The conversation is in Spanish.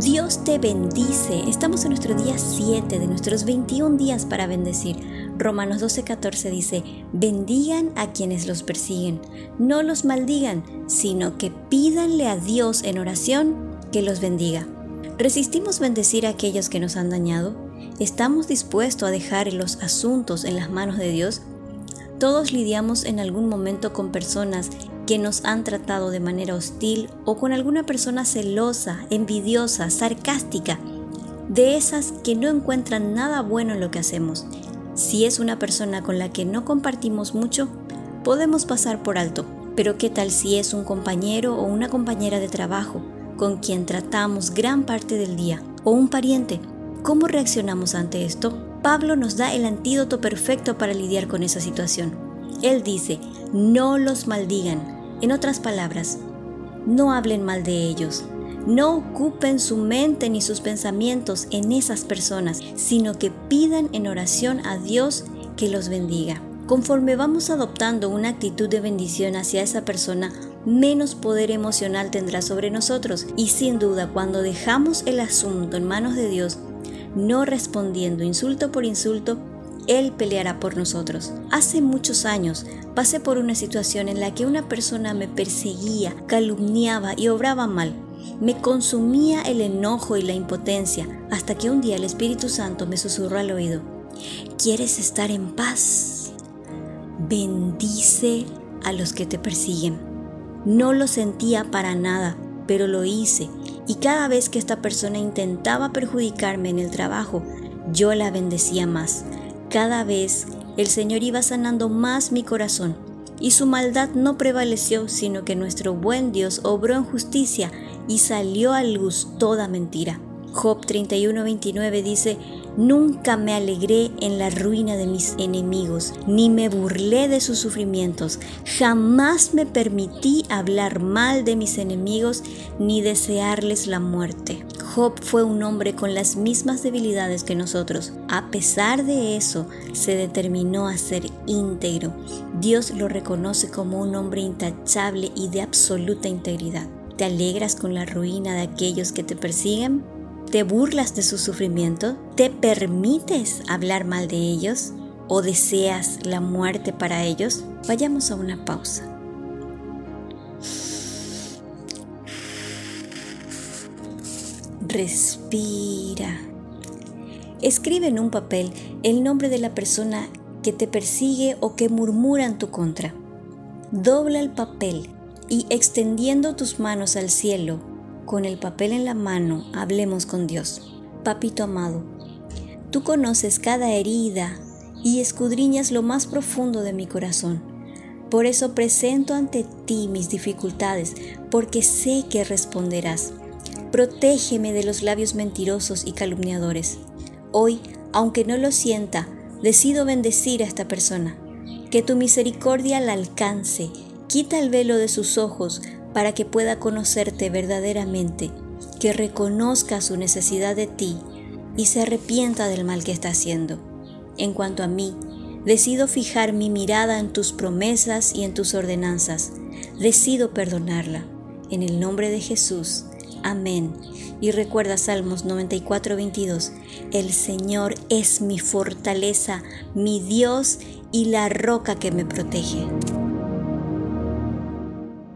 Dios te bendice. Estamos en nuestro día 7 de nuestros 21 días para bendecir. Romanos 12:14 dice, bendigan a quienes los persiguen, no los maldigan, sino que pídanle a Dios en oración que los bendiga. ¿Resistimos bendecir a aquellos que nos han dañado? ¿Estamos dispuestos a dejar los asuntos en las manos de Dios? Todos lidiamos en algún momento con personas que nos han tratado de manera hostil o con alguna persona celosa, envidiosa, sarcástica, de esas que no encuentran nada bueno en lo que hacemos. Si es una persona con la que no compartimos mucho, podemos pasar por alto. Pero ¿qué tal si es un compañero o una compañera de trabajo con quien tratamos gran parte del día? ¿O un pariente? ¿Cómo reaccionamos ante esto? Pablo nos da el antídoto perfecto para lidiar con esa situación. Él dice, no los maldigan. En otras palabras, no hablen mal de ellos. No ocupen su mente ni sus pensamientos en esas personas, sino que pidan en oración a Dios que los bendiga. Conforme vamos adoptando una actitud de bendición hacia esa persona, menos poder emocional tendrá sobre nosotros. Y sin duda, cuando dejamos el asunto en manos de Dios, no respondiendo insulto por insulto, Él peleará por nosotros. Hace muchos años pasé por una situación en la que una persona me perseguía, calumniaba y obraba mal. Me consumía el enojo y la impotencia hasta que un día el Espíritu Santo me susurró al oído, ¿quieres estar en paz? Bendice a los que te persiguen. No lo sentía para nada, pero lo hice y cada vez que esta persona intentaba perjudicarme en el trabajo, yo la bendecía más. Cada vez el Señor iba sanando más mi corazón y su maldad no prevaleció, sino que nuestro buen Dios obró en justicia y salió a luz toda mentira. Job 31:29 dice, Nunca me alegré en la ruina de mis enemigos, ni me burlé de sus sufrimientos. Jamás me permití hablar mal de mis enemigos, ni desearles la muerte. Job fue un hombre con las mismas debilidades que nosotros. A pesar de eso, se determinó a ser íntegro. Dios lo reconoce como un hombre intachable y de absoluta integridad. ¿Te alegras con la ruina de aquellos que te persiguen? ¿Te burlas de su sufrimiento? ¿Te permites hablar mal de ellos? ¿O deseas la muerte para ellos? Vayamos a una pausa. Respira. Escribe en un papel el nombre de la persona que te persigue o que murmura en tu contra. Dobla el papel y extendiendo tus manos al cielo, con el papel en la mano, hablemos con Dios. Papito amado, tú conoces cada herida y escudriñas lo más profundo de mi corazón. Por eso presento ante ti mis dificultades, porque sé que responderás. Protégeme de los labios mentirosos y calumniadores. Hoy, aunque no lo sienta, decido bendecir a esta persona. Que tu misericordia la alcance, quita el velo de sus ojos, para que pueda conocerte verdaderamente, que reconozca su necesidad de ti y se arrepienta del mal que está haciendo. En cuanto a mí, decido fijar mi mirada en tus promesas y en tus ordenanzas. Decido perdonarla. En el nombre de Jesús. Amén. Y recuerda Salmos 94, 22. El Señor es mi fortaleza, mi Dios y la roca que me protege.